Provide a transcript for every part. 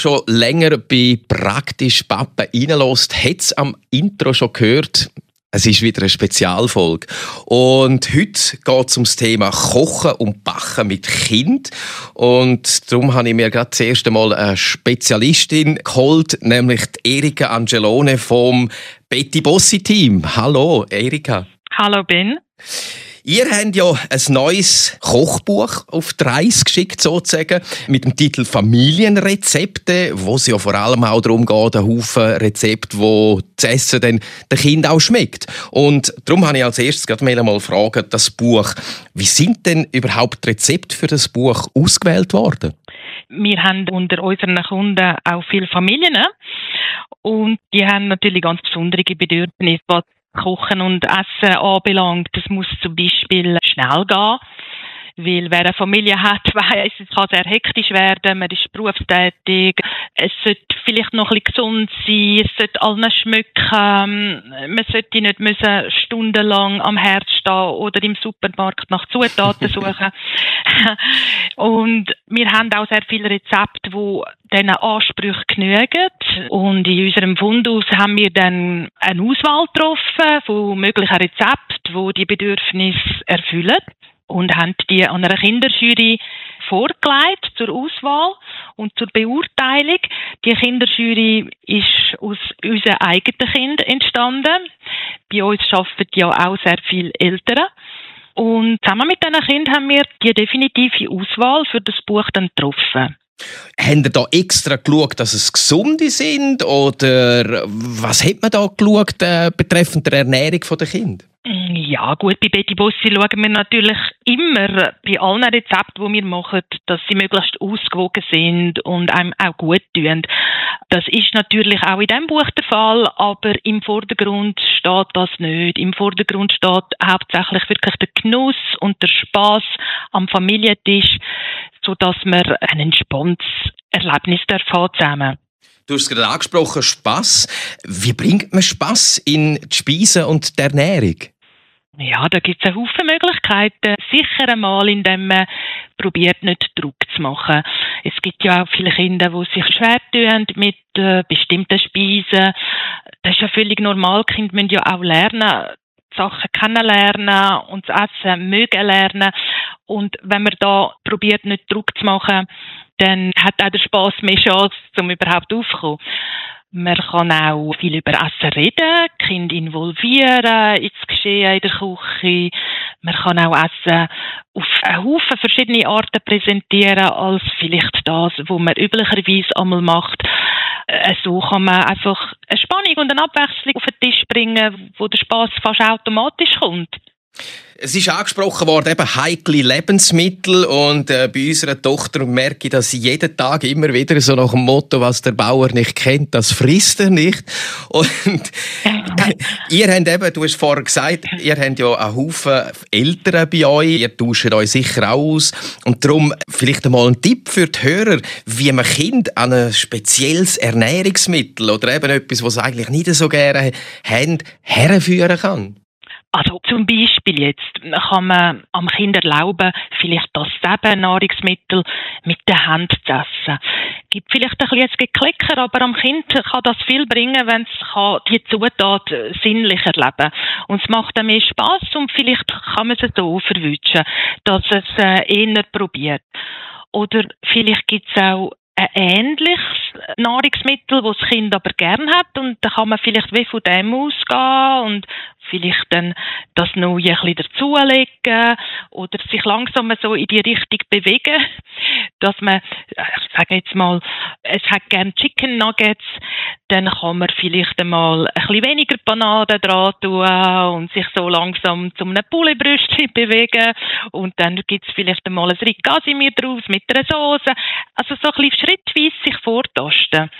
schon länger bei praktisch Pappen reinlässt, hat es am Intro schon gehört. Es ist wieder eine Spezialfolge. Und heute geht es ums Thema Kochen und Backen mit Kind. Und darum habe ich mir gerade das erste Mal eine Spezialistin geholt, nämlich die Erika Angelone vom Betty Bossi Team. Hallo, Erika. Hallo, Ben. Ihr habt ja ein neues Kochbuch auf die Reise geschickt, sozusagen, mit dem Titel Familienrezepte, wo es ja vor allem auch darum geht, ein Haufen Rezepte, wo das Essen dann den Kindern auch schmeckt. Und darum habe ich als erstes gerade mal fragen, das Buch, wie sind denn überhaupt Rezepte für das Buch ausgewählt worden? Wir haben unter unseren Kunden auch viele Familien und die haben natürlich ganz besondere Bedürfnisse, was Kochen und Essen anbelangt. Das muss zum Beispiel schnell gehen. Weil wer eine Familie hat, weiß, es kann sehr hektisch werden, man ist berufstätig, es sollte vielleicht noch ein bisschen gesund sein, es sollte allen schmücken, man sollte nicht müssen stundenlang am Herd stehen oder im Supermarkt nach Zutaten suchen. und wir haben auch sehr viele Rezepte, die diesen Ansprüchen genügen. Und in unserem Fundus haben wir dann eine Auswahl getroffen von möglichen Rezepten, die die Bedürfnisse erfüllen und haben die an einer Kinderjury vorgelegt zur Auswahl und zur Beurteilung. Die Kinderjury ist aus unseren eigenen Kindern entstanden. Bei uns arbeiten ja auch sehr viele Eltern. Und zusammen mit diesen Kindern haben wir die definitive Auswahl für das Buch dann getroffen. Haben ihr da extra geschaut, dass es gesunde sind? Oder was hat man da geschaut äh, betreffend der Ernährung der Kinder? Ja, gut, bei Betty Bossi schauen wir natürlich immer bei allen Rezepten, die wir machen, dass sie möglichst ausgewogen sind und einem auch gut tun. Das ist natürlich auch in diesem Buch der Fall, aber im Vordergrund steht das nicht. Im Vordergrund steht hauptsächlich wirklich der Genuss und der Spaß am Familientisch, sodass man ein entspanntes Erlebnis zusammen Du hast es gerade angesprochen, Spass. Wie bringt man Spass in die Speisen und die Ernährung? Ja, da gibt es eine Haufen Möglichkeiten. Sicher einmal, indem man probiert, nicht Druck zu machen. Es gibt ja auch viele Kinder, die sich schwer tun mit äh, bestimmten Speisen. Das ist ja völlig normal. Kinder müssen ja auch lernen, Sachen kennenlernen und das Essen mögen lernen. Und wenn man da probiert, nicht Druck zu machen, dann hat auch der Spaß mehr Chance, um überhaupt aufzukommen. Man kann auch viel über Essen reden, Kind involvieren ins Geschehen in der Küche. Man kann auch Essen auf einen Haufen verschiedene Arten präsentieren, als vielleicht das, was man üblicherweise einmal macht. Äh, so kann man einfach eine Spannung und eine Abwechslung auf den Tisch bringen, wo der Spaß fast automatisch kommt. Es ist angesprochen worden, eben heikle Lebensmittel und äh, bei unserer Tochter merke ich, dass sie jeden Tag immer wieder so nach dem Motto, was der Bauer nicht kennt, das frisst er nicht. Und ihr habt eben, du hast vorher gesagt, ihr habt ja einen Haufen Eltern bei euch, ihr tauscht euch sicher auch aus und darum vielleicht einmal ein Tipp für die Hörer, wie man Kind an ein spezielles Ernährungsmittel oder eben etwas, was sie eigentlich nicht so gerne haben, herführen kann. Also zum Beispiel jetzt kann man am Kind erlauben, vielleicht das Nahrungsmittel mit der Hand zu essen. Gibt vielleicht ein bisschen Geklicker, aber am Kind kann das viel bringen, wenn es die Zutat sinnlich erleben Und es macht dann mehr Spaß und vielleicht kann man es so verwünschen, dass es äh, eher probiert. Oder vielleicht gibt es auch ein ähnliches Nahrungsmittel, das das Kind aber gern hat. Und da kann man vielleicht wie von dem ausgehen und vielleicht dann das Neue ein bisschen dazulegen oder sich langsam so in die Richtung bewegen, dass man, sage jetzt mal, es hat gern Chicken Nuggets, dann kann man vielleicht einmal ein bisschen weniger Bananen dran tun und sich so langsam zu einem Pouletbrüstchen bewegen und dann gibt es vielleicht einmal ein Ricasimir draus mit einer Soße. Also so ein bisschen schrittweise sich vortasten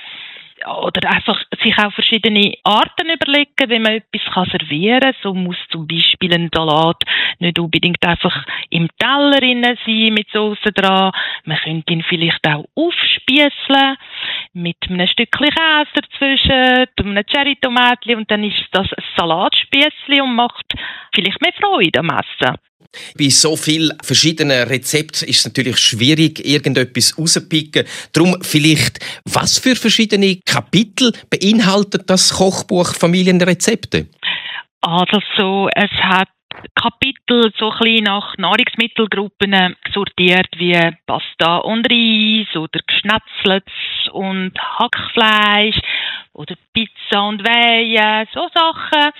oder einfach sich auch verschiedene Arten überlegen, wie man etwas kann servieren kann. So muss zum Beispiel ein Salat nicht unbedingt einfach im Teller sein mit Soße dran. Man könnte ihn vielleicht auch aufspießeln mit einem Stückchen Käse dazwischen, einem Cherry-Tomatli und dann ist das ein Salatspießli und macht vielleicht mehr Freude am Essen. Bei so vielen verschiedenen Rezepten ist es natürlich schwierig, irgendetwas rauszupicken. Darum vielleicht, was für verschiedene Kapitel beinhaltet das Kochbuch Familienrezepte? Also, es hat Kapitel so ein nach Nahrungsmittelgruppen sortiert wie Pasta und Reis oder Geschnetzlets und Hackfleisch oder Pizza und Weihe, so Sachen.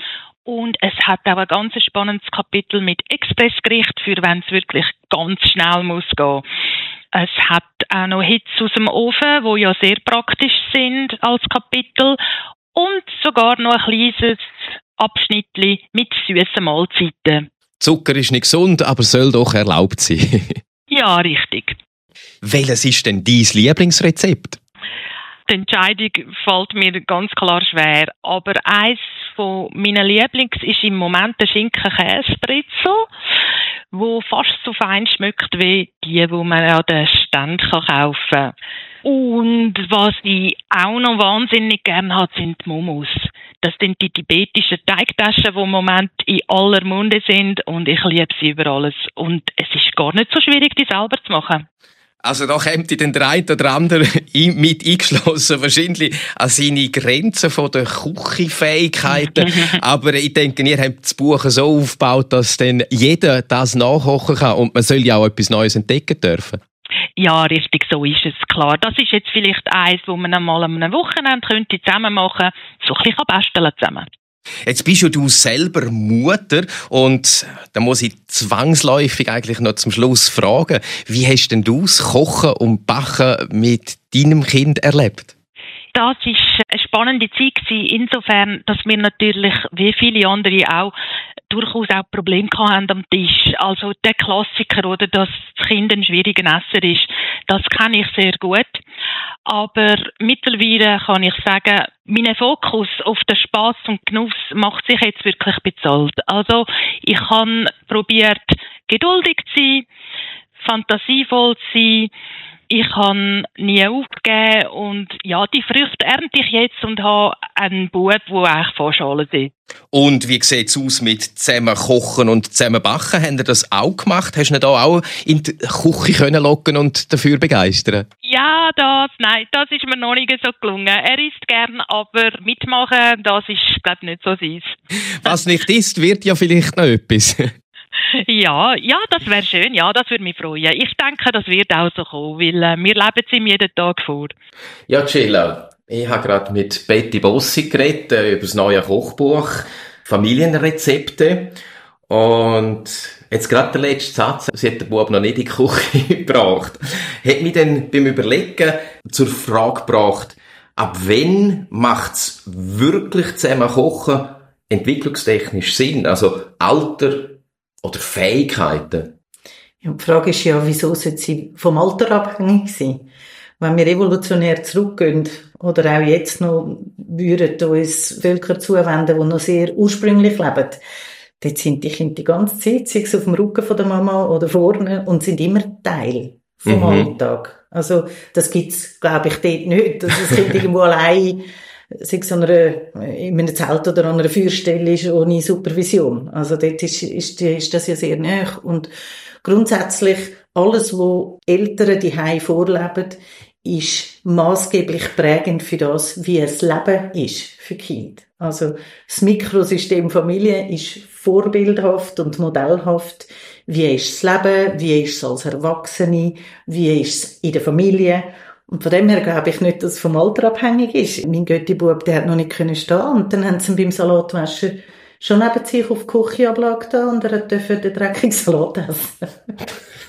Und es hat auch ein ganz spannendes Kapitel mit Expressgericht für wenn es wirklich ganz schnell muss gehen. Es hat auch noch Hits aus dem Ofen, wo ja sehr praktisch sind als Kapitel und sogar noch ein kleines Abschnitt mit süßen Mahlzeiten. Zucker ist nicht gesund, aber soll doch erlaubt sein. ja, richtig. Welches ist denn dein Lieblingsrezept? Die Entscheidung fällt mir ganz klar schwer. Aber eins von meinen Lieblings ist im Moment der Schinken-Käsebritzel, wo fast so fein schmeckt wie die, die man an den Ständen kaufen kann. Und was ich auch noch wahnsinnig gerne habe, sind die Momos. Das sind die tibetischen Teigtaschen, die im Moment in aller Munde sind und ich liebe sie über alles. Und es ist gar nicht so schwierig, die selber zu machen. Also da kommt dann der eine oder andere mit eingeschlossen, wahrscheinlich an seine Grenzen von der Küchenfähigkeiten. Aber ich denke, ihr habt das Buch so aufgebaut, dass dann jeder das nachkochen kann und man soll ja auch etwas Neues entdecken dürfen. Ja, richtig, so ist es, klar. Das ist jetzt vielleicht eins, wo man einmal an einem Wochenende könnte zusammen machen, so ein bisschen basteln zusammen. Jetzt bist ja du selber Mutter und da muss ich zwangsläufig eigentlich noch zum Schluss fragen, wie hast denn du das Kochen und Backen mit deinem Kind erlebt? Das ist eine spannende Zeit insofern, dass wir natürlich, wie viele andere auch, durchaus auch Probleme haben am Tisch. Also der Klassiker, oder, dass das Kind ein schwieriger Esser ist, das kenne ich sehr gut. Aber mittlerweile kann ich sagen, mein Fokus auf den Spaß und Genuss macht sich jetzt wirklich bezahlt. Also ich habe probiert, geduldig zu sein, fantasievoll zu sein, ich habe nie aufgegeben und ja, die Früchte ernte ich jetzt und habe einen Bub, der eigentlich vor Schale ist. Und wie sieht es aus mit zusammen kochen und zusammen backen? Habt ihr das auch gemacht? Hast du ihn da auch in die Küche können locken und dafür begeistern? Ja, das, nein, das ist mir noch nicht so gelungen. Er isst gern, aber mitmachen, das ist, glaube ich, nicht so sein. Was nicht ist, wird ja vielleicht noch etwas. Ja, ja, das wäre schön. Ja, das würde mich freuen. Ich denke, das wird auch so kommen, weil äh, wir leben es ihm jeden Tag vor. Ja, Cilla, ich habe gerade mit Betty Bossi geredet äh, über das neue Kochbuch Familienrezepte. Und jetzt gerade der letzte Satz, sie hat den Bub noch nicht in die Küche gebracht, hat mich dann beim Überlegen zur Frage gebracht, ab wann macht es wirklich zusammen kochen entwicklungstechnisch Sinn? Also Alter, oder Fähigkeiten? Ja, die Frage ist ja, wieso sollte sie vom Alter abhängig sein? Wenn wir evolutionär zurückgehen oder auch jetzt noch würden uns Völker zuwenden, die noch sehr ursprünglich leben, dort sind die Kinder die ganze Zeit, sei es auf dem Rücken von der Mama oder vorne, und sind immer Teil vom mhm. Alltag. Also, das gibt's, glaube ich, dort nicht, dass das Kind irgendwo allein sei es an einer, in einem Zelt oder an einer Feuerstelle ist, ohne Supervision. Also dort ist, ist, ist das ja sehr nah. Und grundsätzlich alles, was Eltern die vorleben, ist maßgeblich prägend für das, wie das Leben ist für Kind. Also das Mikrosystem Familie ist vorbildhaft und modellhaft. Wie ist das Leben? Wie ist es als Erwachsene? Wie ist es in der Familie? Und von dem her glaube ich nicht, dass es vom Alter abhängig ist. Mein Götti-Bub, der hat noch nicht können stehen und dann haben sie ihn beim Salatwaschen schon neben sich auf die Küche abgelegt und er durfte den dreckigen Salat essen.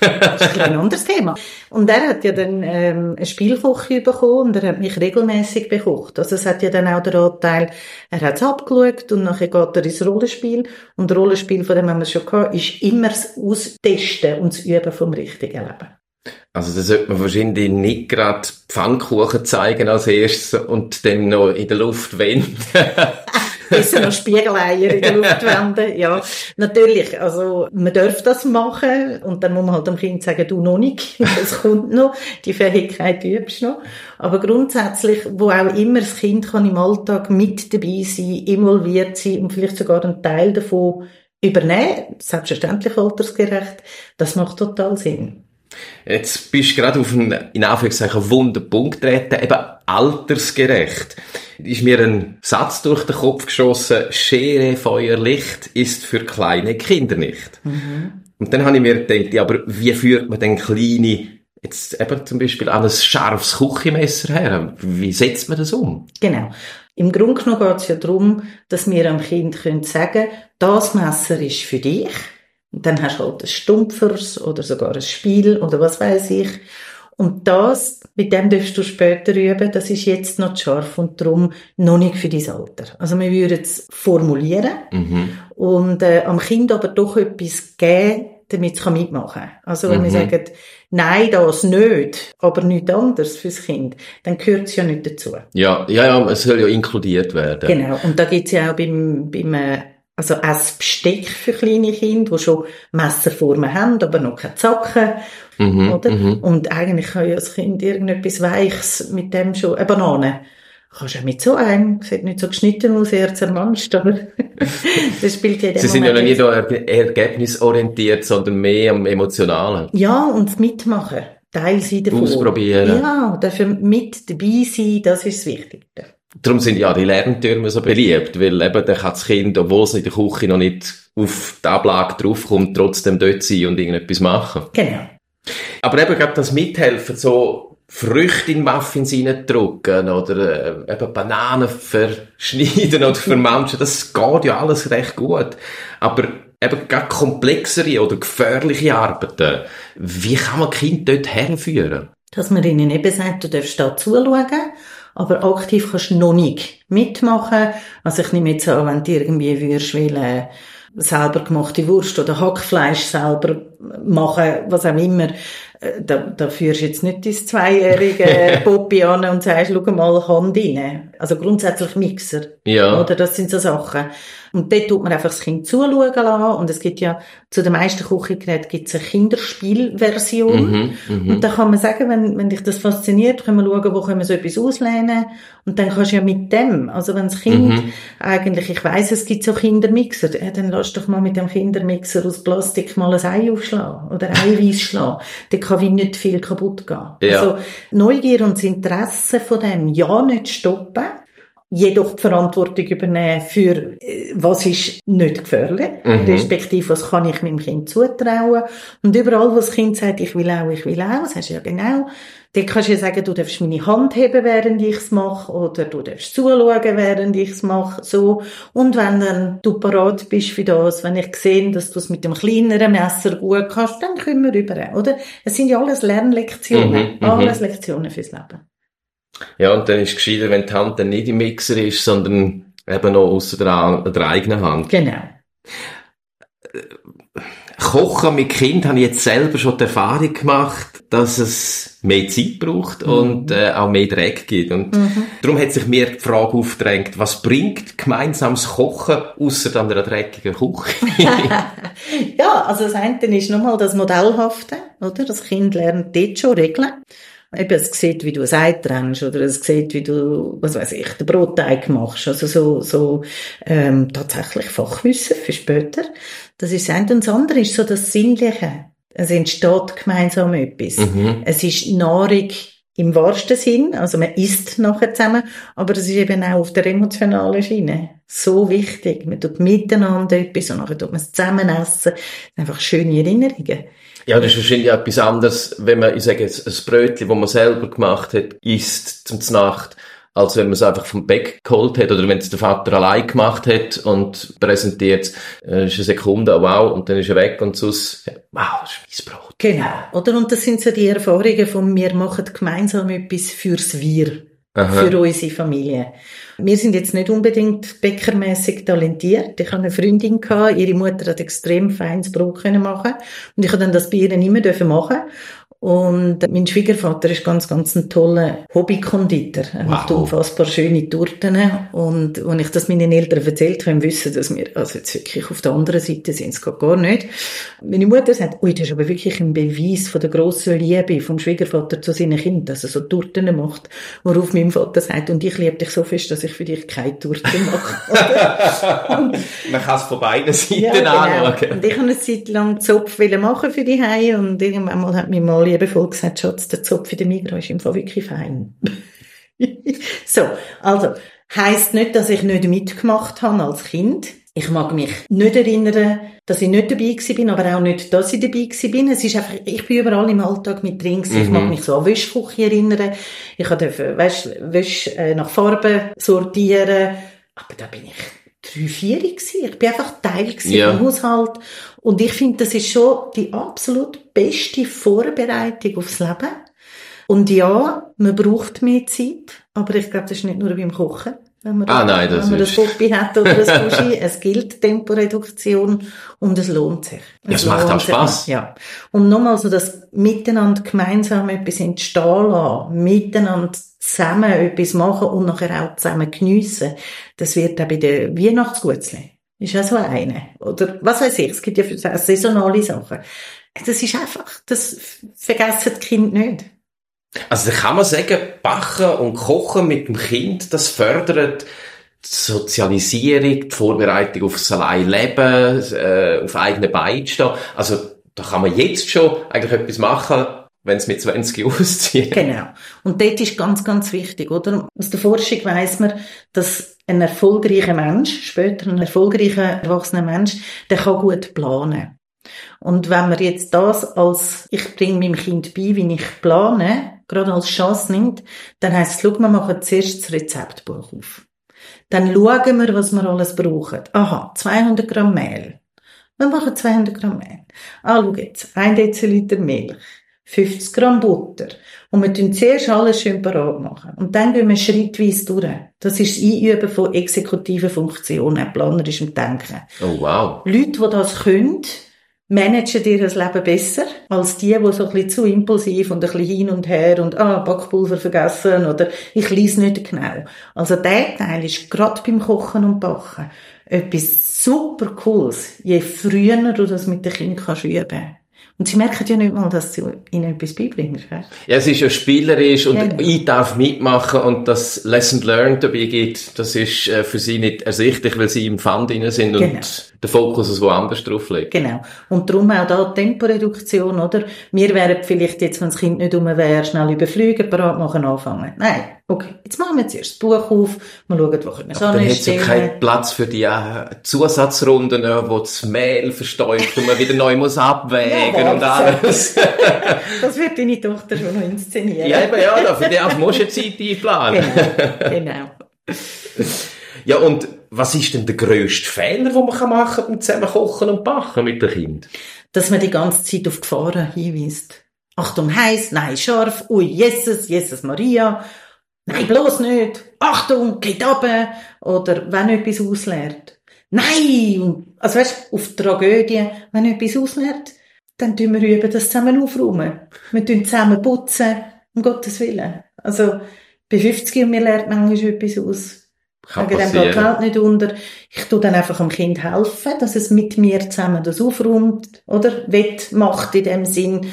das ist ein anderes Thema. Und er hat ja dann ähm, eine Spielküche bekommen und er hat mich regelmäßig bekocht. Also es hat ja dann auch den Anteil, er hat es abgeschaut und nachher geht er ins Rollenspiel. Und das Rollenspiel, von dem haben wir schon gehabt, ist immer das Austesten und das Üben vom richtigen Leben. Also da sollte man wahrscheinlich nicht gerade Pfannkuchen zeigen als erstes und dann noch in der Luft wenden. Besser noch Spiegeleier in der Luft wenden. Ja, natürlich. Also, man darf das machen. Und dann muss man halt dem Kind sagen, du noch nicht. Das kommt noch. Die Fähigkeit übst noch. Aber grundsätzlich, wo auch immer das Kind kann im Alltag mit dabei sein, involviert sein und vielleicht sogar einen Teil davon übernehmen, selbstverständlich altersgerecht, das macht total Sinn. Jetzt bist du gerade auf einen, in Anführungszeichen, wunden Punkt getreten, eben altersgerecht. Ist mir ein Satz durch den Kopf geschossen, Schere, Feuer, Licht ist für kleine Kinder nicht. Mhm. Und dann habe ich mir gedacht, ja, aber wie führt man denn kleine, jetzt eben zum Beispiel an ein scharfes Küchenmesser her? Wie setzt man das um? Genau. Im Grunde genommen geht es ja darum, dass wir am Kind können sagen das Messer ist für dich. Und dann hast du halt ein Stumpfers oder sogar ein Spiel oder was weiß ich. Und das, mit dem darfst du später üben, das ist jetzt noch scharf und darum noch nicht für dein Alter. Also wir würden es formulieren mhm. und äh, am Kind aber doch etwas geben, damit es mitmachen kann. Also wenn mhm. wir sagen, nein, das nicht, aber nichts anderes fürs Kind, dann gehört es ja nicht dazu. Ja, ja, ja, es soll ja inkludiert werden. Genau, und da gibt es ja auch beim, beim also Besteck für kleine Kinder, die schon Messerformen haben, aber noch keine Zacken. Mhm, oder? Mhm. Und eigentlich kann ja das Kind irgendetwas Weiches mit dem schon, eine Banane. Kannst du auch mit so einem, sieht nicht so geschnitten aus, eher zermanscht, aber das spielt ja Sie sind ja noch nicht ergebnisorientiert, sondern mehr am Emotionalen. Ja, und das Mitmachen. Teil sein davon. Ausprobieren. Ja, dafür mit dabei sein, das ist das Wichtigste. Darum sind ja die Lerntürme so beliebt, weil eben dann kann das Kind, obwohl es in der Küche noch nicht auf die Ablage draufkommt, trotzdem dort sein und irgendetwas machen. Genau. Aber eben gerade das Mithelfen, so Früchte in Muffins reindrücken oder äh, eben Bananen verschneiden oder vermanschen, das geht ja alles recht gut. Aber eben gerade komplexere oder gefährliche Arbeiten, wie kann man Kind dort herführen? Dass man ihnen eben sagt, du darfst da zuschauen aber aktiv kannst du noch nicht mitmachen. Also ich nehme jetzt an, wenn du irgendwie würdest wollen, selber gemachte Wurst oder Hackfleisch selber machen, was auch immer, äh, da, da führst du jetzt nicht dein zweijährige Poppy an und sagst, schau mal, Hand rein. Also grundsätzlich Mixer. Ja. Oder das sind so Sachen. Und dort tut man einfach das Kind zuschauen lassen. Und es gibt ja, zu den meisten Küchengeräten gibt es eine Kinderspielversion. Mhm, mh. Und da kann man sagen, wenn, wenn dich das fasziniert, können wir schauen, wo können wir so etwas auslehnen. Und dann kannst du ja mit dem, also wenn das Kind mhm. eigentlich, ich weiss, es gibt so Kindermixer, ja, dann lass doch mal mit dem Kindermixer aus Plastik mal ein Ei aufschlagen oder Eiweiß schlagen. Kann wie nicht viel kaputt gehen. Ja. Also Neugier und das Interesse von dem ja nicht stoppen jedoch die Verantwortung übernehmen für, äh, was ist nicht gefährlich, mhm. respektive, was kann ich meinem Kind zutrauen. Und überall, wo das Kind sagt, ich will auch, ich will auch, hast du ja genau, dann kannst du ja sagen, du darfst meine Hand heben, während ich es mache, oder du darfst zuschauen, während ich es mache, so. Und wenn dann du parat bist für das, wenn ich sehe, dass du es mit dem kleineren Messer gut kannst, dann können wir rüber, oder? Es sind ja alles Lernlektionen, mhm, mhm. alles Lektionen fürs Leben. Ja, und dann ist es gescheiter, wenn die Hand dann nicht im Mixer ist, sondern eben noch außer der, der eigenen Hand. Genau. Kochen mit Kind habe ich jetzt selber schon die Erfahrung gemacht, dass es mehr Zeit braucht mhm. und äh, auch mehr Dreck gibt. Und mhm. darum hat sich mir die Frage aufgedrängt, was bringt gemeinsames Kochen außer an einer dreckigen Küche? ja, also das eine ist nochmal das Modellhafte, oder? Das Kind lernt dort schon Regeln. Eben, es sieht, wie du ein Ei trennst, oder es sieht, wie du, was weiß ich, den Brotteig machst. Also so, so, ähm, tatsächlich Fachwissen für später. Das ist das eine. Und das andere ist so das Sinnliche. Es entsteht gemeinsam etwas. Mhm. Es ist Nahrung im wahrsten Sinn, also man isst nachher zusammen, aber es ist eben auch auf der emotionalen Schiene so wichtig. Man tut miteinander etwas und nachher tut man es zusammen essen. Einfach schöne Erinnerungen. Ja, das ist wahrscheinlich etwas anderes, wenn man, ich sage jetzt, ein Brötchen, das man selber gemacht hat, isst zum Nacht, als wenn man es einfach vom Bäck geholt hat oder wenn es der Vater allein gemacht hat und präsentiert, äh, ist eine Sekunde, wow, und dann ist er weg und sonst, wow, das ist mein Brot. Genau, oder? Und das sind so die Erfahrungen von, wir machen gemeinsam etwas fürs Wir. Aha. für unsere Familie. Wir sind jetzt nicht unbedingt bäckermäßig talentiert. Ich habe eine Freundin gehabt, ihre Mutter hat extrem feines Brot können machen und ich habe dann das bei ihr immer dürfen machen Und mein Schwiegervater ist ganz, ganz ein toller Hobbykonditor. Er wow. macht unfassbar schöne Torten. Und wenn ich das meinen Eltern erzählt habe, wissen, dass wir also jetzt wirklich auf der anderen Seite sind. Es geht gar nicht. Meine Mutter sagt, ui, das ist aber wirklich ein Beweis von der grossen Liebe vom Schwiegervater zu seinen Kindern, dass er so Torten macht. Worauf mein Vater sagt, und ich liebe dich so fest, dass ich für dich keine Torten mache. Man kann es von beiden Seiten ja, genau. anschauen. Und ich habe eine Zeit lang Zopf machen für die Hause und irgendwann mal hat mir mal liebevoll gesagt, Schatz, der Zopf in der Migros ist im Fall wirklich fein. so, also, heisst nicht, dass ich nicht mitgemacht habe als Kind. Ich mag mich nicht erinnern, dass ich nicht dabei bin, aber auch nicht, dass ich dabei bin. Es ist einfach, ich bin überall im Alltag mit drin Mhm. Ich mag mich so an Wäschküche erinnern. Ich durfte Wäsche, Wäsche nach Farben sortieren. Aber da bin ich drei, vier gewesen. Ich bin einfach Teil ja. im Haushalt. Und ich finde, das ist schon die absolut beste Vorbereitung aufs Leben. Und ja, man braucht mehr Zeit, aber ich glaube, das ist nicht nur beim Kochen. Wenn man, ah, nein, das wenn man das Hobby hat oder das Sushi, es gilt Temporeduktion und es lohnt sich. Es, es macht auch Spaß. Ja. Und nochmal so das Miteinander gemeinsam etwas entstehen lassen, miteinander zusammen etwas machen und nachher auch zusammen geniessen. Das wird auch bei den Weihnachtsgutzli. Ist auch so eine. Oder was weiß ich, es gibt ja saisonale Sachen. Das ist einfach, das vergessen die Kinder nicht. Also da kann man sagen, Backen und Kochen mit dem Kind, das fördert die Sozialisierung, die Vorbereitung aufs Alleinleben, äh, auf eigene Beine stehen. Also da kann man jetzt schon eigentlich etwas machen, wenn es mit 20 auszieht. Genau. Und dort ist ganz, ganz wichtig, oder? Aus der Forschung weiss man, dass ein erfolgreicher Mensch, später ein erfolgreicher erwachsener Mensch, der kann gut planen. Und wenn man jetzt das als, ich bringe meinem Kind bei, wie ich plane, gerade als Chance nimmt, dann heisst es, schau, wir machen zuerst das Rezeptbuch auf. Dann schauen wir, was wir alles brauchen. Aha, 200 Gramm Mehl. Wir machen 200 Gramm Mehl. Ah, schau jetzt, 1 Deziliter Milch. 50 Gramm Butter. Und wir tun zuerst alles schön parat machen. Und dann gehen wir schrittweise durch. Das ist das Einüben von exekutiven Funktionen, planerischem Denken. Oh, wow. Leute, die das können, managen ihr Leben besser als die, die so ein bisschen zu impulsiv und ein bisschen hin und her und ah, Backpulver vergessen oder ich lese nicht genau. Also der Teil ist gerade beim Kochen und Backen etwas super Cooles, je früher du das mit den Kindern kannst üben und sie merken ja nicht mal, dass du ihnen etwas beibringst. Ja, es ist ja spielerisch und ja. Ich darf mitmachen und das Lesson Learned dabei gibt, das ist äh, für sie nicht ersichtlich, weil sie im Fund drin sind genau. und der Fokus ist woanders drauf liegt. Genau. Und darum auch da Temporeduktion, oder? Wir wären vielleicht jetzt, wenn das Kind nicht um wäre, schnell überfliegen, parat machen, anfangen. Nein. Okay, jetzt machen wir zuerst das Buch auf, wir schauen, wo können wir es anstellen. Dann hat ja keinen Platz für die äh, Zusatzrunden, äh, wo das Mehl verstäubt und man wieder neu muss abwägen ja, und alles. das wird deine Tochter schon noch inszenieren. Ja, eben, ja, für die musst du Zeit einplanen. Genau, genau. Ja, und was ist denn der grösste Fehler, den man machen kann beim zusammen kochen und backen mit dem Kind? Dass man die ganze Zeit auf Gefahren hinweist. Achtung, heiß, nein, scharf, ui, Jesus, Jesus Maria, nein, bloß nicht, Achtung, geht ab, oder wenn etwas ausleert. Nein! Also weißt, auf Tragödie, wenn etwas ausleert, dann tun wir üben, das zusammen aufräumen. Wir tun zusammen putzen, um Gottes Willen. Also, bei 50 und mir lernt manchmal etwas aus. Kann Wegen dem geht die nicht unter. Ich tue dann einfach dem Kind helfen, dass es mit mir zusammen das aufräumt, oder? Wettmacht in dem Sinn.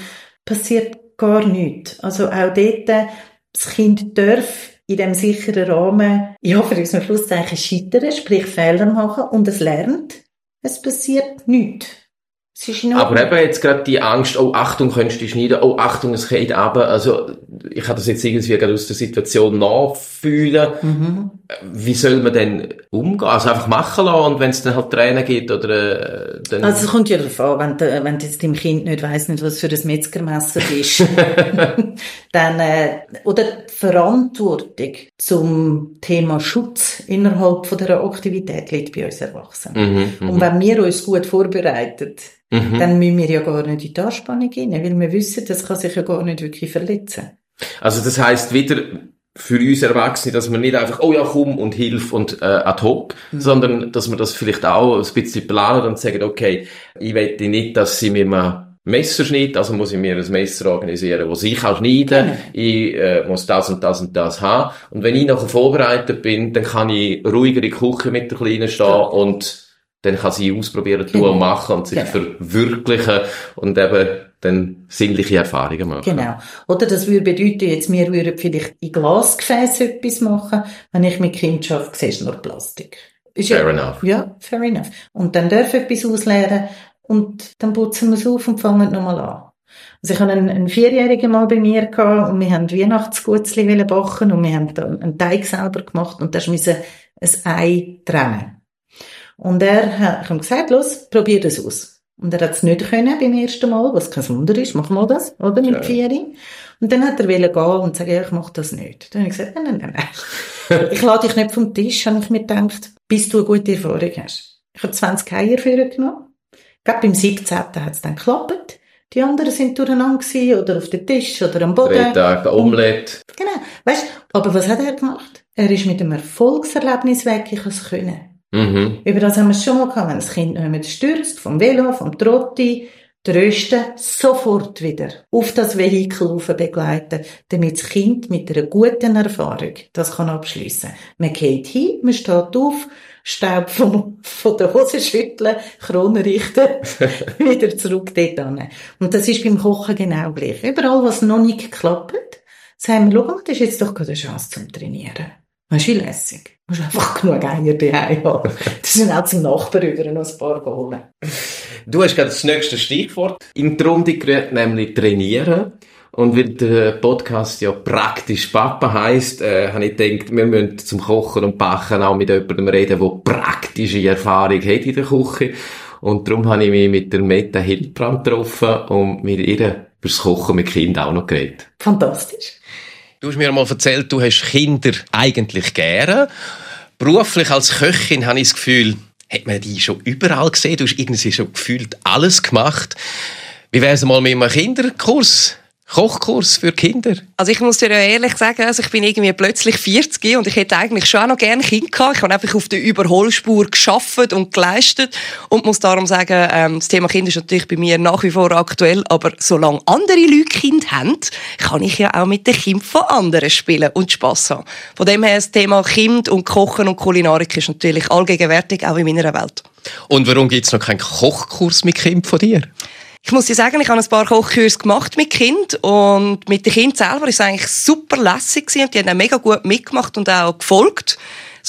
Passiert gar nichts. Also auch dort, das Kind darf in dem sicheren Rahmen, ja, für uns Schlusszeichen scheitern, sprich Fehler machen und es lernt. Es passiert nichts. Aber eben jetzt gerade die Angst, oh Achtung, könntest du schneiden, oh Achtung, es geht aber. Also ich habe das jetzt irgendwie gerade aus der Situation nachfühlen. Mhm. Wie soll man denn umgehen? Also einfach machen lassen und wenn es dann halt Tränen gibt oder äh, dann... Also es kommt ja darauf an, wenn, wenn jetzt dein Kind nicht weiss, nicht, was für ein Metzgermesser ist, dann äh, oder die Verantwortung zum Thema Schutz innerhalb von der Aktivität liegt bei uns Erwachsenen. Mhm, mhm, und wenn wir uns gut vorbereiten, mhm. dann müssen wir ja gar nicht in die Anspannung gehen, weil wir wissen, das kann sich ja gar nicht wirklich verletzen. Also das heißt wieder für uns Erwachsene, dass man nicht einfach, oh ja, komm und hilf und äh, ad hoc, mhm. sondern dass man das vielleicht auch ein bisschen planen und sagen, okay, ich wette nicht, dass sie mir mal Messer schneidet, also muss ich mir ein Messer organisieren, das ich auch schneiden Genau. Ich äh, muss das und das und das haben. Und wenn ich nachher vorbereitet bin, dann kann ich ruhiger in die Küche mit der Kleinen stehen und dann kann sie ausprobieren, tun Genau. und machen und sich Genau. verwirklichen und eben dann sinnliche Erfahrungen machen. Genau. Oder das würde bedeuten, jetzt, wir würden vielleicht in Glasgefäß etwas machen. Wenn ich mit Kind arbeite, siehst du nur Plastik. Ist Fair ja, enough. Ja, fair enough. Und dann darf etwas ausleeren und dann putzen wir es auf und fangen nochmal an. Also ich hatte einen, einen Vierjährigen mal bei mir gehabt und wir haben Weihnachtsgutzli wollen backen und wir haben dann einen Teig selber gemacht und da musste ein Ei trennen. Und er hat, ich gesagt, los, probier das aus. Und er hat es nicht können beim ersten Mal, was kein Wunder ist, mach mal das, oder, mit Ja. Vieri. Und dann hat er wollen gehen und sagen, ja, ich mach das nicht. Dann habe ich gesagt, nein, nein, nein, nein. ich lade dich nicht vom Tisch, habe ich mir gedacht, bis du eine gute Erfahrung hast. Ich habe 20 Eier für ihn genommen. Gerade beim 17. hat es dann geklappt. Die anderen sind durcheinander gewesen, oder auf dem Tisch, oder am Boden. Drei Tage Omelette. Genau. Weißt, aber was hat er gemacht? Er ist mit einem Erfolgserlebnis weg, ich habe es können. Mhm. Über das haben wir es schon mal gehabt, wenn das Kind nicht mehr stürzt, vom Velo, vom Trotti, trösten, sofort wieder auf das Vehikel begleiten, damit das Kind mit einer guten Erfahrung das kann abschliessen. Man geht hin, man steht auf, Staub von, von der Hose schütteln, Krone richten, wieder zurück dort hin. Und das ist beim Kochen genau gleich. Überall, was noch nicht klappt, sagen wir, schau mal, das ist jetzt doch gerade eine Chance zum Trainieren. Weißt du, wie lässig? Du musst einfach genug Eier daheim haben. Das sind auch zum Nachbarn über noch ein paar holen. Du hast gerade das nächste Stichwort in die Runde gerührt, nämlich trainieren. Und weil der Podcast ja praktisch Papa heisst, äh, habe ich gedacht, wir müssen zum Kochen und Backen auch mit jemandem reden, der praktische Erfahrung hat in der Küche. Und darum habe ich mich mit der Meta Hildbrand getroffen und mit ihr über das Kochen mit Kindern auch noch geredet. Fantastisch. Du hast mir mal erzählt, du hast Kinder eigentlich gerne. Beruflich als Köchin habe ich das Gefühl, hat man die schon überall gesehen. Du hast irgendwie schon gefühlt alles gemacht. Wie wäre es mal mit einem Kinderkurs? Kochkurs für Kinder? Also ich muss dir ja ehrlich sagen, also ich bin irgendwie plötzlich 40 und ich hätte eigentlich schon auch noch gerne Kind gehabt. Ich habe einfach auf der Überholspur geschafft und geleistet und muss darum sagen, ähm, das Thema Kind ist natürlich bei mir nach wie vor aktuell, aber solange andere Leute Kind haben, kann ich ja auch mit den Kindern von anderen spielen und Spass haben. Von dem her das Thema Kind und Kochen und Kulinarik ist natürlich allgegenwärtig, auch in meiner Welt. Und warum gibt es noch keinen Kochkurs mit Kind von dir? Ich muss dir sagen, ich habe ein paar Kochkurse gemacht mit Kind und mit den Kindern selber ist es eigentlich super lässig gewesen und die haben auch mega gut mitgemacht und auch gefolgt.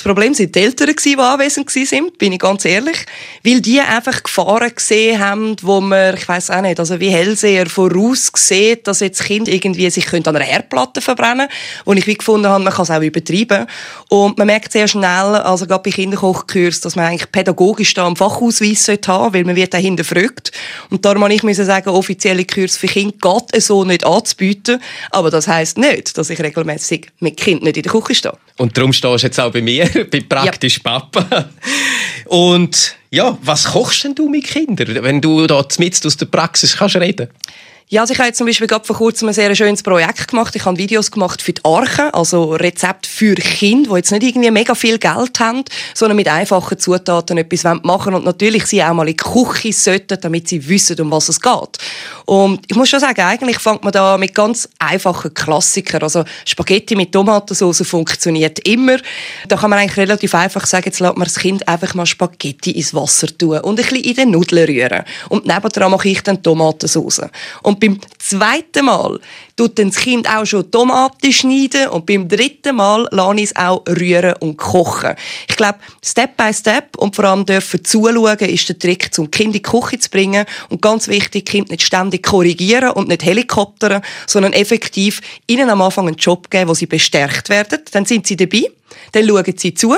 Das Problem sind die Eltern, die anwesend sind, bin ich ganz ehrlich, weil die einfach Gefahren gesehen haben, wo man, ich weiß auch nicht, also wie Hellseher vorausgesehen, dass jetzt Kind irgendwie sich an einer Herdplatte verbrennen, wo ich wie gefunden habe, man kann es auch übertreiben. Und man merkt sehr schnell, also gerade bei Kinderkochkursen, dass man eigentlich pädagogisch da einen Fachausweis sollte haben, weil man wird auch hinterfragt. Und darum muss ich sagen, offizielle Kurs für Kinder geht so nicht anzubieten. Aber das heisst nicht, dass ich regelmäßig mit Kind nicht in der Küche stehe. Und darum stehst du jetzt auch bei mir, bei praktisch Papa. Und ja, was kochst denn du mit Kindern, wenn du da mit aus der Praxis kannst reden? Ja, also ich habe jetzt zum Beispiel gerade vor kurzem ein sehr schönes Projekt gemacht. Ich habe Videos gemacht für die Arche, also Rezept für Kinder, die jetzt nicht irgendwie mega viel Geld haben, sondern mit einfachen Zutaten etwas machen wollen und natürlich sie auch mal in die Küche sollten, damit sie wissen, um was es geht. Und ich muss schon sagen, eigentlich fängt man da mit ganz einfachen Klassikern. Also Spaghetti mit Tomatensauce funktioniert immer. Da kann man eigentlich relativ einfach sagen, jetzt lässt man das Kind einfach mal Spaghetti ins Wasser tun und ein bisschen in den Nudeln rühren. Und nebendran mache ich dann Tomatensauce. Und beim zweiten Mal tut dann das Kind auch schon Tomaten schneiden und beim dritten Mal lasse ich es auch rühren und kochen. Ich glaube, Step by Step und vor allem dürfen zuschauen, ist der Trick, um Kind in die Küche zu bringen. Und ganz wichtig, Kind nicht ständig korrigieren und nicht helikoptern, sondern effektiv ihnen am Anfang einen Job geben, wo sie bestärkt werden. Dann sind sie dabei. Dann schauen sie zu.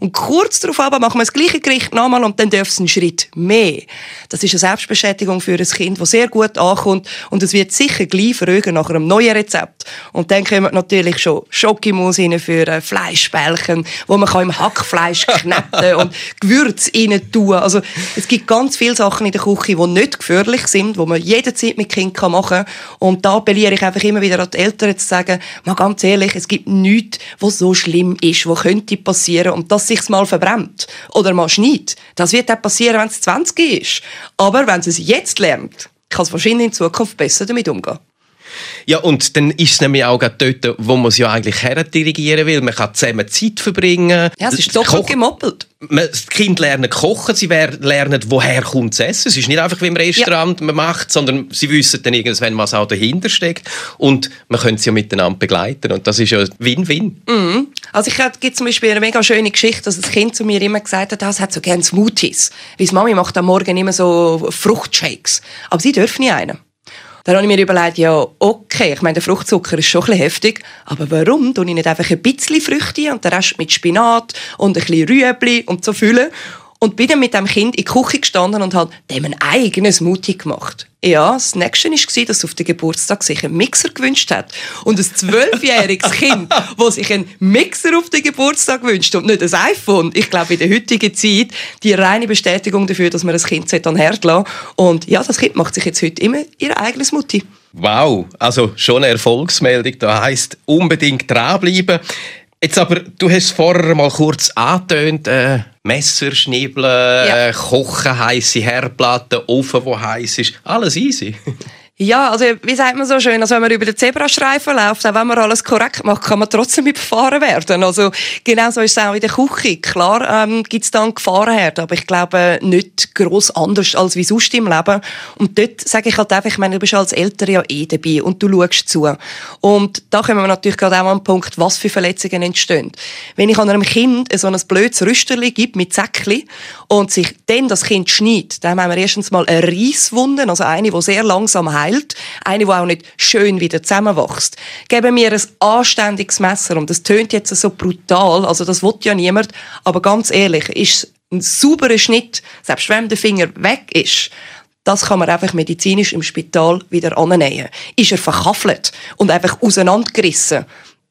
Und kurz darauf aber machen wir das gleiche Gericht nochmal und dann dürfen sie einen Schritt mehr. Das ist eine Selbstbestätigung für ein Kind, das sehr gut ankommt. Und es wird sicher gleich fragen nach einem neuen Rezept. Und dann kommen natürlich schon Schokimus rein für äh, Fleischbällchen, wo man kann im Hackfleisch kneten und Gewürz rein tun. Also, es gibt ganz viele Sachen in der Küche, die nicht gefährlich sind, die man jederzeit mit Kind machen kann. Und da appelliere ich einfach immer wieder an die Eltern zu sagen, mal ganz ehrlich, es gibt nichts, was so schlimm ist, was könnte passieren und dass sich's mal verbrennt oder mal schneit. Das wird auch passieren, wenn es 20 ist. Aber wenn sie es jetzt lernt, kann es wahrscheinlich in Zukunft besser damit umgehen. Ja, und dann ist es nämlich auch dort, wo man es ja eigentlich dirigieren will. Man kann zusammen Zeit verbringen. Ja, es ist doppelt gemoppelt. Das Kind lernen kochen, sie lernen, woher kommt es essen. Es ist nicht einfach wie im Restaurant ja. man macht, sondern sie wissen dann irgendwann, was auch dahinter steckt. Und man könnte sie ja miteinander begleiten. Und das ist ja Win-Win. Mhm. Also ich gibt zum Beispiel eine mega schöne Geschichte, dass das Kind zu mir immer gesagt hat, es hat so gerne Smoothies. Weil Mami macht am Morgen immer so Fruchtshakes. Aber sie dürfen nicht einen. Dann habe ich mir überlegt, ja, okay, ich meine, der Fruchtzucker ist schon ein bisschen heftig, aber warum tue ich nicht einfach ein bisschen Früchte und den Rest mit Spinat und ein bisschen Rüebli und so füllen? Und bin dann mit dem Kind in die Küche gestanden und hat dem einen eigenen Smoothie gemacht. Ja, das nächste war, dass auf den Geburtstag sich einen Mixer gewünscht hat. Und ein zwölfjähriges Kind, das sich einen Mixer auf den Geburtstag wünscht und nicht ein iPhone. Ich glaube, in der heutigen Zeit die reine Bestätigung dafür, dass man das Kind an Herd lassen Und ja, das Kind macht sich jetzt heute immer ihr eigenes Smoothie. Wow, also schon eine Erfolgsmeldung. Da heisst unbedingt dranbleiben. Jetzt aber, du hast vorher mal kurz angetönt, äh, Messer schnibbeln, ja. äh, kochen, heiße Herdplatten, Ofen, wo heiß ist, alles easy. Ja, also wie sagt man so schön, also wenn man über den Zebrastreifen läuft, auch wenn man alles korrekt macht, kann man trotzdem überfahren werden. Also genau so ist es auch in der Küche. Klar ähm, gibt es dann Gefahrenherd, aber ich glaube nicht gross anders als wie sonst im Leben. Und dort sage ich halt einfach, ich meine, du bist als Eltern ja eh dabei und du schaust zu. Und da kommen wir natürlich gerade auch an den Punkt, was für Verletzungen entstehen. Wenn ich an einem Kind so ein blödes Rüsterli gebe mit Säckli und sich dann das Kind schneidet, dann haben wir erstens mal eine Reisswunde, also eine, die sehr langsam heilt heilt, eine, die auch nicht schön wieder zusammenwächst. Geben mir ein anständiges Messer und das tönt jetzt so brutal, also das will ja niemand, aber ganz ehrlich, ist ein sauberer Schnitt, selbst wenn der Finger weg ist, das kann man einfach medizinisch im Spital wieder annähen. Ist er verkaffelt und einfach auseinandergerissen,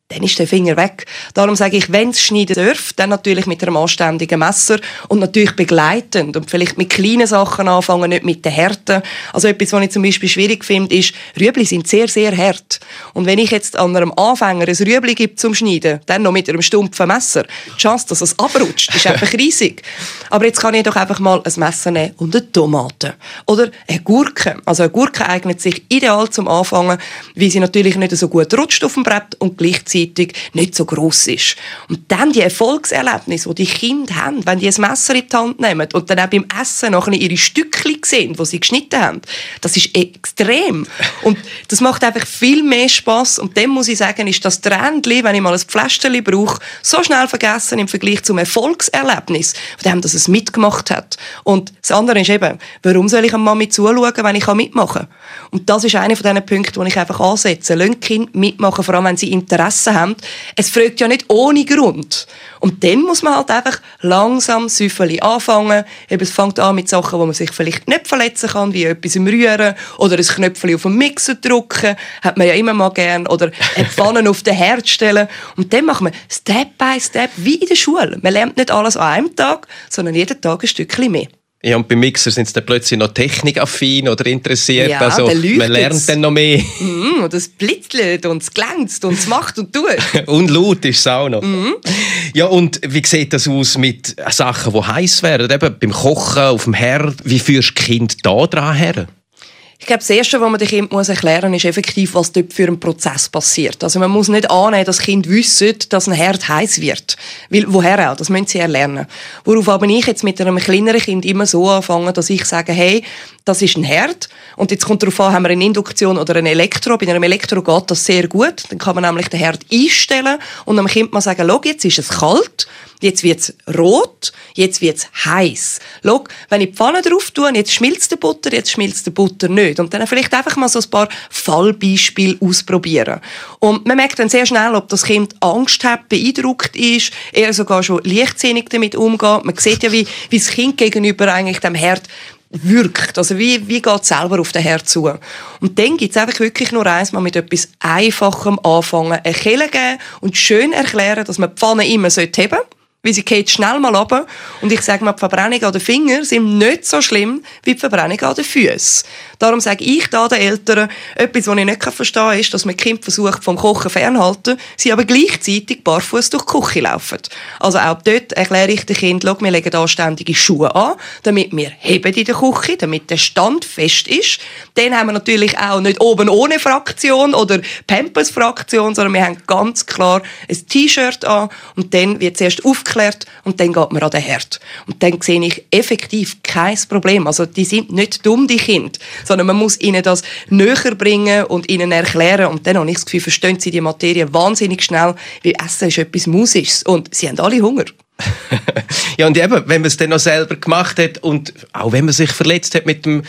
dann ist der Finger weg. Darum sage ich, wenn es schneiden dürft, dann natürlich mit einem anständigen Messer und natürlich begleitend und vielleicht mit kleinen Sachen anfangen, nicht mit den Härten. Also etwas, was ich zum Beispiel schwierig finde, ist, Rüebli sind sehr, sehr hart. Und wenn ich jetzt an einem Anfänger ein Rüebli gebe zum Schneiden, dann noch mit einem stumpfen Messer, die Chance, dass es abrutscht, ist einfach riesig. Aber jetzt kann ich doch einfach mal ein Messer nehmen und eine Tomate. Oder eine Gurke. Also eine Gurke eignet sich ideal zum Anfangen, weil sie natürlich nicht so gut rutscht auf dem Brett und gleichzeitig gleichzeitig nicht so groß ist. Und dann die Erfolgserlebnisse, die die Kinder haben, wenn die ein Messer in die Hand nehmen und dann auch beim Essen noch ihre Stückchen sehen, die sie geschnitten haben, das ist extrem. Und das macht einfach viel mehr Spaß. Und dem muss ich sagen, ist das Trendli, wenn ich mal ein Pflästerli brauche, so schnell vergessen im Vergleich zum Erfolgserlebnis, von dem, dass es mitgemacht hat. Und das andere ist eben, warum soll ich einer Mami zuschauen, wenn ich mitmachen kann? Und das ist einer von diesen Punkten, die ich einfach ansetze. Lass Kinder mitmachen, vor allem wenn sie Interesse vergessen haben. Es fragt ja nicht ohne Grund. Und dann muss man halt einfach langsam Süffeli anfangen. Eben, es fängt an mit Sachen, wo man sich vielleicht nicht verletzen kann, wie etwas im Rühren oder ein Knöpfchen auf den Mixer drücken. Hat man ja immer mal gern. Oder eine Pfanne auf den Herd stellen. Und dann machen wir Step by Step, wie in der Schule. Man lernt nicht alles an einem Tag, sondern jeden Tag ein Stückchen mehr. Ja, und beim Mixer sind sie dann plötzlich noch technikaffin oder interessiert. Ja, also, man lernt dann noch mehr. Mm, und es blitzelt und es glänzt und es macht und tut. und laut ist es auch noch. Mm. Ja, und wie sieht das aus mit Sachen, die heiß werden? Eben beim Kochen, auf dem Herd. Wie führst du Kind da dran her? Ich glaube, das Erste, was man dem Kind muss erklären muss, ist effektiv, was dort für ein Prozess passiert. Also man muss nicht annehmen, dass Kind wissen, dass ein Herd heiß wird. Weil, woher auch? Das müssen sie erlernen. Worauf aber ich jetzt mit einem kleineren Kind immer so anfange, dass ich sage, hey, das ist ein Herd. Und jetzt kommt darauf an, haben wir eine Induktion oder ein Elektro. Bei einem Elektro geht das sehr gut. Dann kann man nämlich den Herd einstellen und dem Kind mal sagen, schau, jetzt ist es kalt jetzt wird's rot, jetzt wird's heiß. Schau, wenn ich die Pfanne drauf tue, jetzt schmilzt der Butter, jetzt schmilzt der Butter nicht. Und dann vielleicht einfach mal so ein paar Fallbeispiele ausprobieren. Und man merkt dann sehr schnell, ob das Kind Angst hat, beeindruckt ist, eher sogar schon leichtsinnig damit umgeht. Man sieht ja, wie, wie das Kind gegenüber eigentlich dem Herd wirkt. Also wie, wie geht es selber auf den Herd zu? Und dann gibt es einfach wirklich nur eins, mal mit etwas Einfachem anfangen, eine Kelle geben und schön erklären, dass man die Pfanne immer heben sollte weil sie geht schnell mal runter. Und ich sage mal, die Verbrennung an den Fingern sind nicht so schlimm wie die Verbrennung an den Füßen. Darum sage ich da den Eltern, etwas, was ich nicht verstehen kann, ist, dass man Kind versucht, vom Kochen fernhalten, sie aber gleichzeitig barfuß durch die Küche laufen. Also auch dort erkläre ich den Kind, wir legen anständige Schuhe an, damit wir heben in der Küche, damit der Stand fest ist. Dann haben wir natürlich auch nicht oben ohne Fraktion oder Pampers-Fraktion, sondern wir haben ganz klar ein T-Shirt an und dann wird zuerst aufgeklärt und dann geht man an den Herd. Und dann sehe ich effektiv kein Problem. Also die sind nicht dumm, die Kinder, sondern man muss ihnen das näher bringen und ihnen erklären und dann habe ich das Gefühl, verstehen sie die Materie wahnsinnig schnell, weil Essen ist etwas Musisches und sie haben alle Hunger. ja, und eben, wenn man es dann noch selber gemacht hat und auch wenn man sich verletzt hat mit dem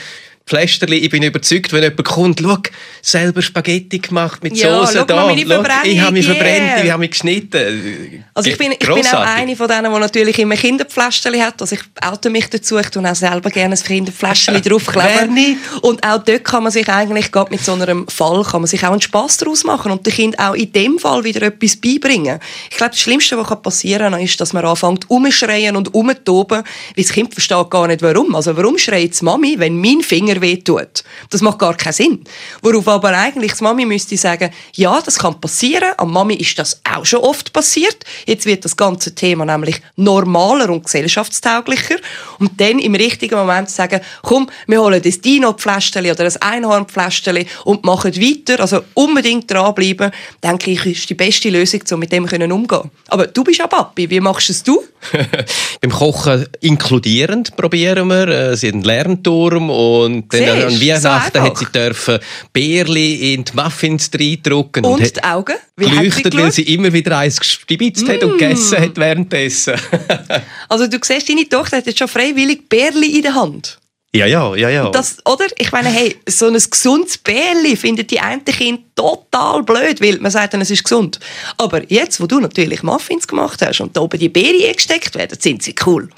Pflästerli, ich bin überzeugt, wenn jemand kommt, schau, selber Spaghetti gemacht mit ja, Soße da. Ich habe mich verbrennt, ich habe mich geschnitten. Also ich bin, ich bin auch eine von denen, die natürlich immer Kinderpflästerli hat. Also ich oute mich dazu, ich tue auch selber gerne ein Kinderpflästerli draufkleben. Und auch dort kann man sich eigentlich, gerade mit so einem Fall, kann man sich auch einen Spass daraus machen und dem Kind auch in dem Fall wieder etwas beibringen. Ich glaube, das Schlimmste, was passieren kann, ist, dass man anfängt umschreien und umtoben, weil das Kind versteht gar nicht, warum. Also warum schreit die Mami, wenn mein Finger Finger wehtut. Das macht gar keinen Sinn. Worauf aber eigentlich die Mami müsste sagen, ja, das kann passieren. Am Mami ist das auch schon oft passiert. Jetzt wird das ganze Thema nämlich normaler und gesellschaftstauglicher. Und dann im richtigen Moment sagen, komm, wir holen das Dino-Pfläschchen oder das Einhorn-Pfläschchen und machen weiter. Also unbedingt dranbleiben, denke ich, ist die beste Lösung, um mit dem umzugehen. Aber du bist ja Papi, wie machst es du? Beim Kochen inkludierend probieren wir. Äh, sie haben einen Lernturm und und dann an Weihnachten so hat sie dürfen Bärli in die Muffins reindrücken. Und, und die Augen? Wie geleuchtet, weil sie immer wieder eins gestibitzt mm. hat und gegessen hat währenddessen. also du siehst, deine Tochter hat jetzt schon freiwillig Bärli in der Hand. Ja, ja, ja, ja. Das, oder? Ich meine, hey, so ein gesundes Bärli findet die einen Kinder total blöd, weil man sagt dann, es ist gesund. Aber jetzt, wo du natürlich Muffins gemacht hast und da oben die Beeren eingesteckt werden, sind sie cool.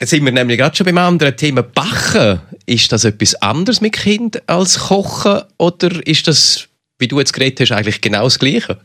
Jetzt sind wir nämlich gerade schon beim anderen Thema Backen. Ist das etwas anderes mit Kind als Kochen oder ist das, wie du jetzt geredet hast, eigentlich genau das Gleiche?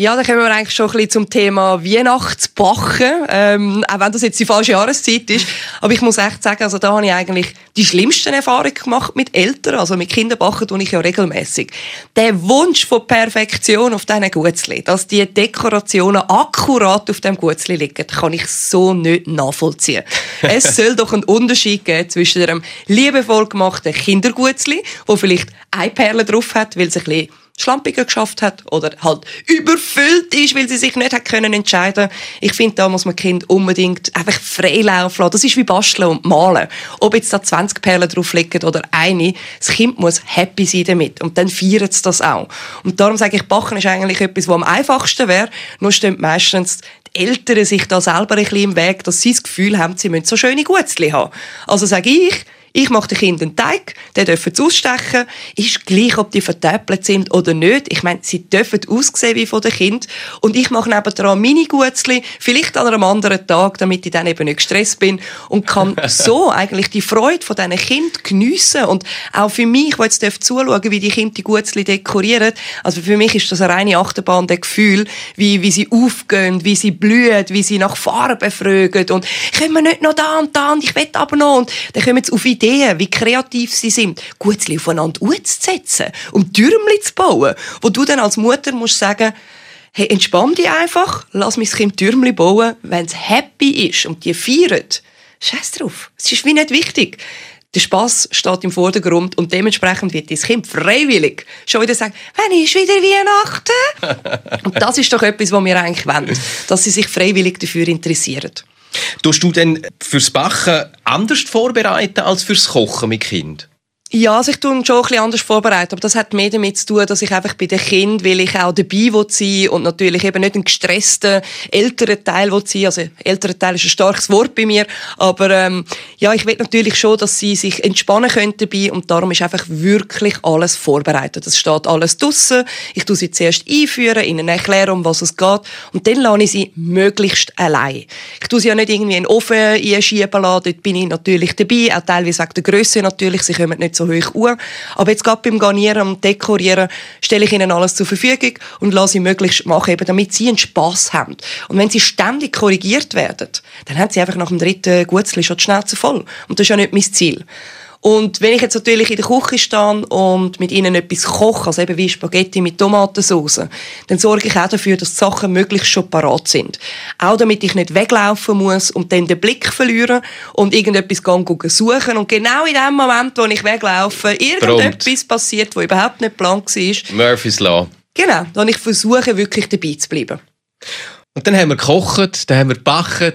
Ja, da kommen wir eigentlich schon ein bisschen zum Thema Weihnachtsbachen, ähm, auch wenn das jetzt die falsche Jahreszeit ist. Aber ich muss echt sagen, also da habe ich eigentlich die schlimmsten Erfahrungen gemacht mit Eltern, also mit Kinderbachen tue ich ja regelmäßig. Der Wunsch von Perfektion auf diesen Gutzli, dass die Dekorationen akkurat auf dem Gutzli liegen, kann ich so nicht nachvollziehen. es soll doch einen Unterschied geben zwischen einem liebevoll gemachten Kindergutzli, wo vielleicht eine Perle drauf hat, weil es ein bisschen schlampiger geschafft hat oder halt überfüllt ist, weil sie sich nicht hat können entscheiden. Ich finde, da muss man Kind unbedingt einfach frei laufen lassen. Das ist wie basteln und malen. Ob jetzt da 20 Perlen drauf liegen oder eine, das Kind muss happy sein damit und dann feiert es das auch. Und darum sage ich, Backen ist eigentlich etwas, was am einfachsten wäre, nur stimmt meistens die Eltern sich da selber ein bisschen im Weg, dass sie das Gefühl haben, sie müssen so schöne Gutzli haben. Also sage ich, ich mache den Kindern einen Teig, den dürfen sie ausstechen. Ist gleich, ob die vertäppelt sind oder nicht. Ich meine, sie dürfen aussehen wie von den Kind. Und ich mache nebendran Mini-Gutzli, vielleicht an einem anderen Tag, damit ich dann eben nicht gestresst bin und kann so eigentlich die Freude von diesen Kindern geniessen. Und auch für mich, die jetzt zuschauen wie die Kinder die Gutzli dekorieren, also für mich ist das eine reine Achterbahn der Gefühl, wie, wie sie aufgehen, wie sie blühen, wie sie nach Farben fragen und können wir nicht noch da und da und ich will aber noch und dann kommen sie auf Ideen, wie kreativ sie sind, Gutzli aufeinander auszusetzen und Türmli zu bauen, wo du dann als Mutter musst sagen, hey, entspann dich einfach, lass mein Kind Türmli bauen, wenn es happy ist und die feiert. Scheiß drauf. Es ist wie nicht wichtig. Der Spaß steht im Vordergrund und dementsprechend wird das Kind freiwillig schon wieder sagen, wenn ist wieder Weihnachten? und das ist doch etwas, was wir eigentlich wollen, dass sie sich freiwillig dafür interessieren. Tust du denn fürs Backen anders vorbereiten als fürs Kochen mit Kind? Ja, also ich tue schon ein bisschen anders vorbereiten, aber das hat mehr damit zu tun, dass ich einfach bei den Kindern, weil ich auch dabei sein und natürlich eben nicht einen gestressten älteren Teil sein Also älterer Teil ist ein starkes Wort bei mir, aber ähm, ja, ich will natürlich schon, dass sie sich entspannen können dabei und darum ist einfach wirklich alles vorbereitet. Es steht alles draussen. Ich tue sie zuerst einführen, ihnen erklären, um was es geht und dann lasse ich sie möglichst allein. Ich tue sie ja nicht irgendwie in den Ofen einschieben lassen, dort bin ich natürlich dabei, auch teilweise wegen der Grösse natürlich, sie kommen nicht hoch an. Aber jetzt gerade beim Garnieren und Dekorieren stelle ich ihnen alles zur Verfügung und lasse sie möglichst machen, eben damit sie einen Spass haben. Und wenn sie ständig korrigiert werden, dann haben sie einfach nach dem dritten Gutzli schon die Schnauze voll. Und das ist ja nicht mein Ziel. Und wenn ich jetzt natürlich in der Küche stehe und mit ihnen etwas koche, also eben wie Spaghetti mit Tomatensauce, dann sorge ich auch dafür, dass die Sachen möglichst schon parat sind. Auch damit ich nicht weglaufen muss und dann den Blick verlieren und irgendetwas gehen suchen und genau in dem Moment, wo ich weglaufe, irgendetwas Prompt. passiert, wo überhaupt nicht plan war. Murphy's Law. Genau, dann ich versuche wirklich dabei zu bleiben. Und dann haben wir gekocht, dann haben wir gebacken,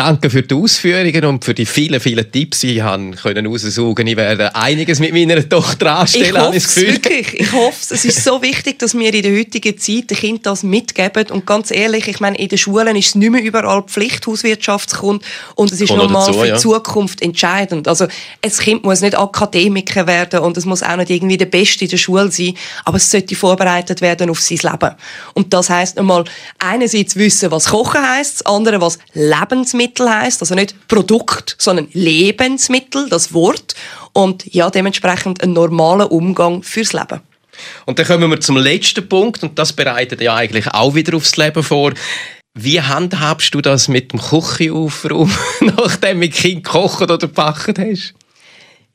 Danke für die Ausführungen und für die vielen, vielen Tipps. Ich konnte raussaugen, ich werde einiges mit meiner Tochter anstellen, ich hoffe es wirklich. Ich hoffe es. Es ist so wichtig, dass wir in der heutigen Zeit den Kindern das mitgeben. Und ganz ehrlich, ich meine, in den Schulen ist es nicht mehr überall Pflicht, Hauswirtschaft zu kommen. Und es ist nochmal dazu, für die ja. Zukunft entscheidend. Also, ein Kind muss nicht Akademiker werden und es muss auch nicht irgendwie der Beste in der Schule sein, aber es sollte vorbereitet werden auf sein Leben. Und das heisst nochmal, einerseits wissen, was Kochen heisst, das andere, was Lebensmittel Lebensmittel heißt, also nicht Produkt, sondern Lebensmittel, das Wort und ja dementsprechend ein normaler Umgang fürs Leben. Und dann kommen wir zum letzten Punkt und das bereitet ja eigentlich auch wieder aufs Leben vor. Wie handhabst du das mit dem Küchenaufraum, nachdem du Kind gekocht oder gebacken hast?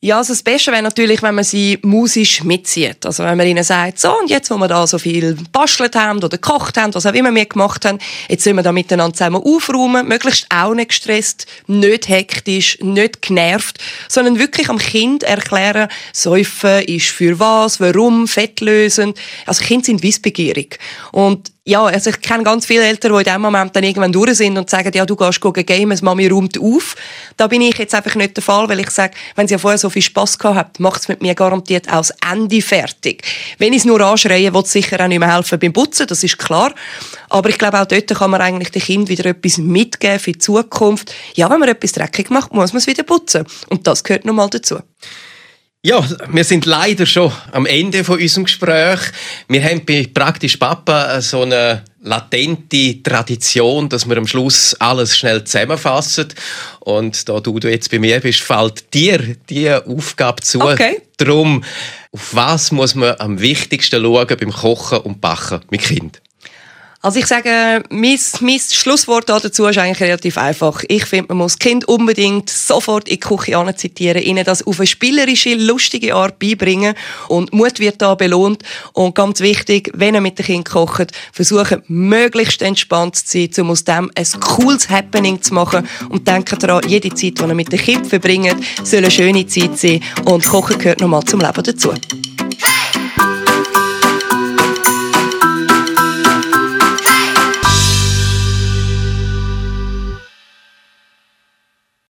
Ja, also das Beste wäre natürlich, wenn man sie musisch mitzieht. Also wenn man ihnen sagt, so, und jetzt, wo wir da so viel bastelt haben oder gekocht haben, was auch immer wir gemacht haben, jetzt sollen wir da miteinander zusammen aufräumen, möglichst auch nicht gestresst, nicht hektisch, nicht genervt, sondern wirklich am Kind erklären, Säufen ist für was, warum, fettlösend. Also Kinder sind wissbegierig. Und ja, also ich kenne ganz viele Eltern, die in dem Moment dann irgendwann durch sind und sagen, ja, du gehst gehen gamen, Mami räumt auf. Da bin ich jetzt einfach nicht der Fall, weil ich sage, wenn sie ja vorher so viel Spass gehabt habt, macht es mit mir garantiert auch Ende fertig. Wenn ich es nur anschreie, wird es sicher auch nicht mehr helfen beim Putzen, das ist klar. Aber ich glaube, auch dort kann man eigentlich den Kind wieder etwas mitgeben für die Zukunft. Ja, wenn man etwas dreckig macht, muss man es wieder putzen. Und das gehört nun mal dazu. Ja, wir sind leider schon am Ende von unserem Gespräch. Wir haben bei praktisch Papa so eine latente Tradition, dass wir am Schluss alles schnell zusammenfassen. Und da du jetzt bei mir bist, fällt dir diese Aufgabe zu. Okay. Darum, auf was muss man am wichtigsten schauen beim Kochen und Backen mit Kind? Also ich sage, mein, mein Schlusswort dazu ist eigentlich relativ einfach. Ich finde, man muss das Kind unbedingt sofort in die Küche zitieren, ihnen das auf eine spielerische, lustige Art beibringen und Mut wird da belohnt. Und ganz wichtig, wenn ihr mit dem Kind kocht, versuchen möglichst entspannt zu sein, um aus dem ein cooles Happening zu machen und denkt daran, jede Zeit, die ihr mit dem Kind verbringt, soll eine schöne Zeit sein und Kochen gehört nochmal zum Leben dazu.